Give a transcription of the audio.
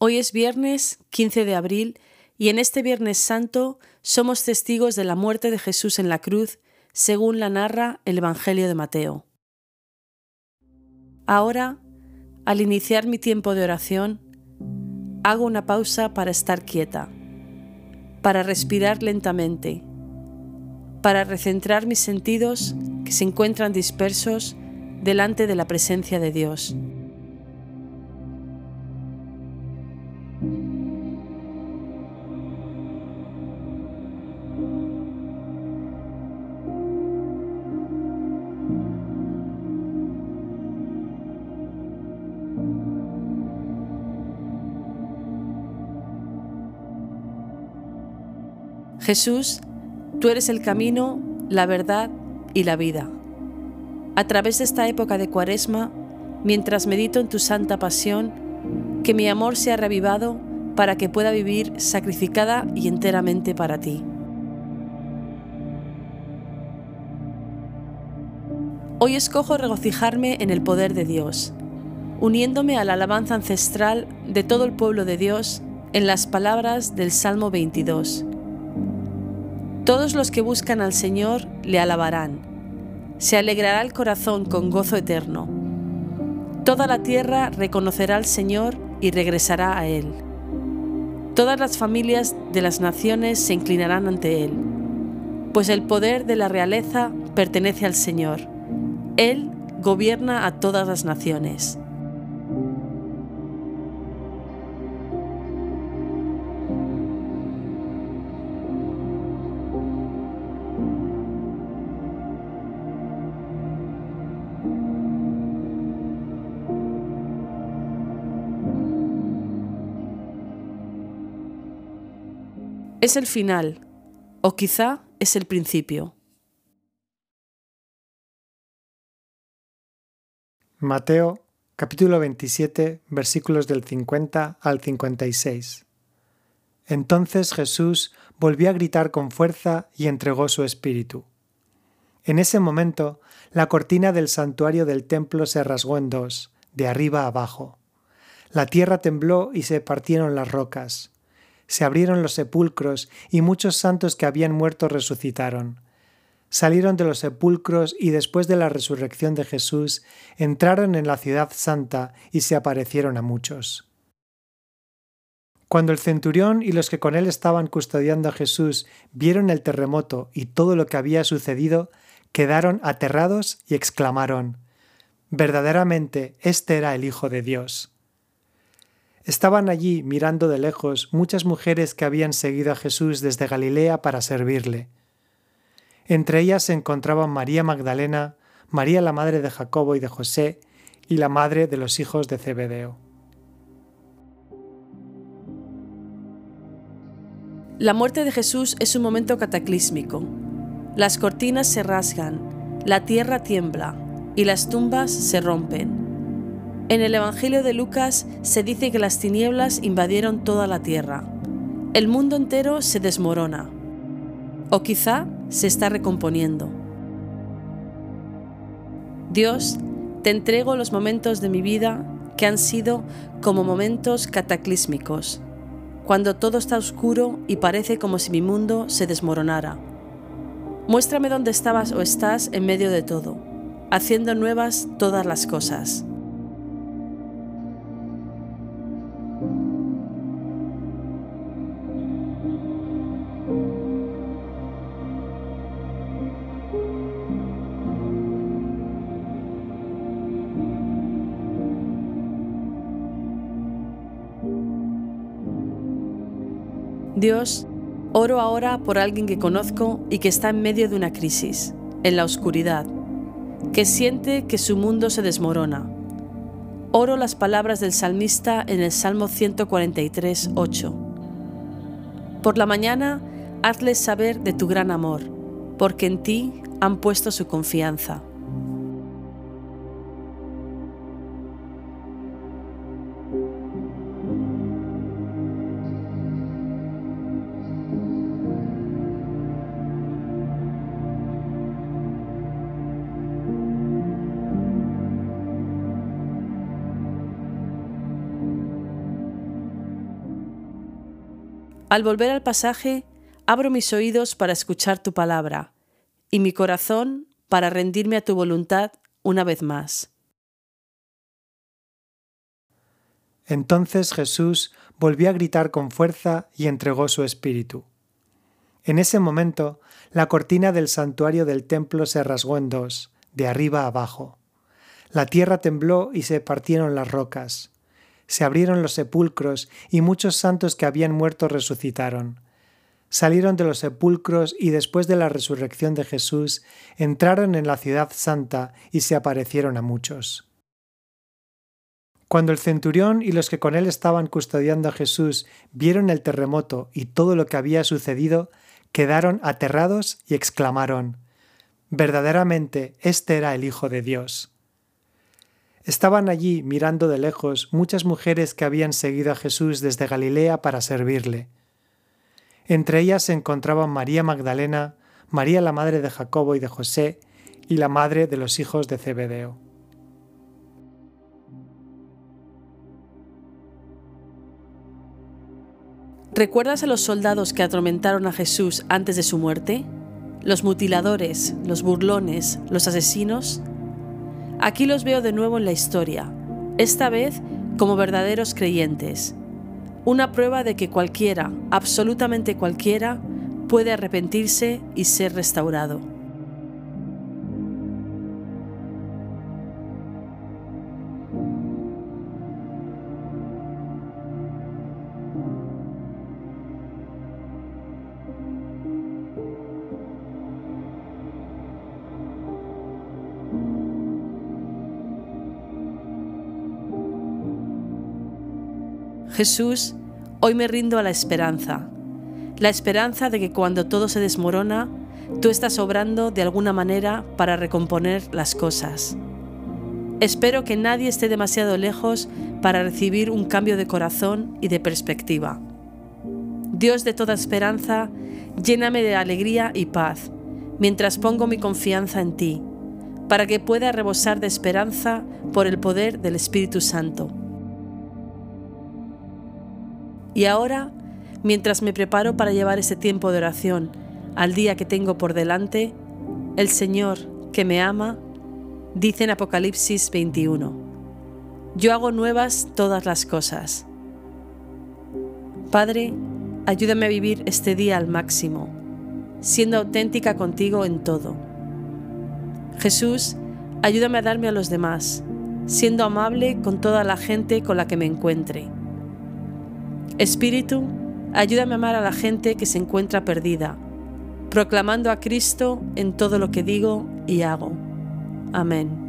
Hoy es viernes 15 de abril y en este Viernes Santo somos testigos de la muerte de Jesús en la cruz, según la narra el Evangelio de Mateo. Ahora, al iniciar mi tiempo de oración, hago una pausa para estar quieta, para respirar lentamente, para recentrar mis sentidos que se encuentran dispersos delante de la presencia de Dios. Jesús, tú eres el camino, la verdad y la vida. A través de esta época de cuaresma, mientras medito en tu santa pasión, que mi amor sea revivado para que pueda vivir sacrificada y enteramente para ti. Hoy escojo regocijarme en el poder de Dios, uniéndome a la alabanza ancestral de todo el pueblo de Dios en las palabras del Salmo 22 todos los que buscan al Señor le alabarán. Se alegrará el corazón con gozo eterno. Toda la tierra reconocerá al Señor y regresará a Él. Todas las familias de las naciones se inclinarán ante Él, pues el poder de la realeza pertenece al Señor. Él gobierna a todas las naciones. Es el final, o quizá es el principio. Mateo capítulo 27 versículos del 50 al 56. Entonces Jesús volvió a gritar con fuerza y entregó su espíritu. En ese momento, la cortina del santuario del templo se rasgó en dos, de arriba abajo. La tierra tembló y se partieron las rocas se abrieron los sepulcros y muchos santos que habían muerto resucitaron. Salieron de los sepulcros y después de la resurrección de Jesús entraron en la ciudad santa y se aparecieron a muchos. Cuando el centurión y los que con él estaban custodiando a Jesús vieron el terremoto y todo lo que había sucedido, quedaron aterrados y exclamaron, Verdaderamente, este era el Hijo de Dios. Estaban allí mirando de lejos muchas mujeres que habían seguido a Jesús desde Galilea para servirle. Entre ellas se encontraban María Magdalena, María la madre de Jacobo y de José, y la madre de los hijos de Zebedeo. La muerte de Jesús es un momento cataclísmico. Las cortinas se rasgan, la tierra tiembla y las tumbas se rompen. En el Evangelio de Lucas se dice que las tinieblas invadieron toda la tierra. El mundo entero se desmorona. O quizá se está recomponiendo. Dios, te entrego los momentos de mi vida que han sido como momentos cataclísmicos, cuando todo está oscuro y parece como si mi mundo se desmoronara. Muéstrame dónde estabas o estás en medio de todo, haciendo nuevas todas las cosas. Dios, oro ahora por alguien que conozco y que está en medio de una crisis, en la oscuridad, que siente que su mundo se desmorona. Oro las palabras del salmista en el Salmo 143, 8. Por la mañana, hazles saber de tu gran amor, porque en ti han puesto su confianza. Al volver al pasaje, abro mis oídos para escuchar tu palabra y mi corazón para rendirme a tu voluntad una vez más. Entonces Jesús volvió a gritar con fuerza y entregó su espíritu. En ese momento, la cortina del santuario del templo se rasgó en dos, de arriba abajo. La tierra tembló y se partieron las rocas. Se abrieron los sepulcros y muchos santos que habían muerto resucitaron. Salieron de los sepulcros y después de la resurrección de Jesús entraron en la ciudad santa y se aparecieron a muchos. Cuando el centurión y los que con él estaban custodiando a Jesús vieron el terremoto y todo lo que había sucedido, quedaron aterrados y exclamaron, Verdaderamente, este era el Hijo de Dios. Estaban allí mirando de lejos muchas mujeres que habían seguido a Jesús desde Galilea para servirle. Entre ellas se encontraban María Magdalena, María la madre de Jacobo y de José, y la madre de los hijos de Zebedeo. ¿Recuerdas a los soldados que atormentaron a Jesús antes de su muerte? Los mutiladores, los burlones, los asesinos. Aquí los veo de nuevo en la historia, esta vez como verdaderos creyentes. Una prueba de que cualquiera, absolutamente cualquiera, puede arrepentirse y ser restaurado. Jesús, hoy me rindo a la esperanza, la esperanza de que cuando todo se desmorona, tú estás obrando de alguna manera para recomponer las cosas. Espero que nadie esté demasiado lejos para recibir un cambio de corazón y de perspectiva. Dios de toda esperanza, lléname de alegría y paz mientras pongo mi confianza en ti, para que pueda rebosar de esperanza por el poder del Espíritu Santo. Y ahora, mientras me preparo para llevar ese tiempo de oración al día que tengo por delante, el Señor, que me ama, dice en Apocalipsis 21, Yo hago nuevas todas las cosas. Padre, ayúdame a vivir este día al máximo, siendo auténtica contigo en todo. Jesús, ayúdame a darme a los demás, siendo amable con toda la gente con la que me encuentre Espíritu, ayúdame a amar a la gente que se encuentra perdida, proclamando a Cristo en todo lo que digo y hago. Amén.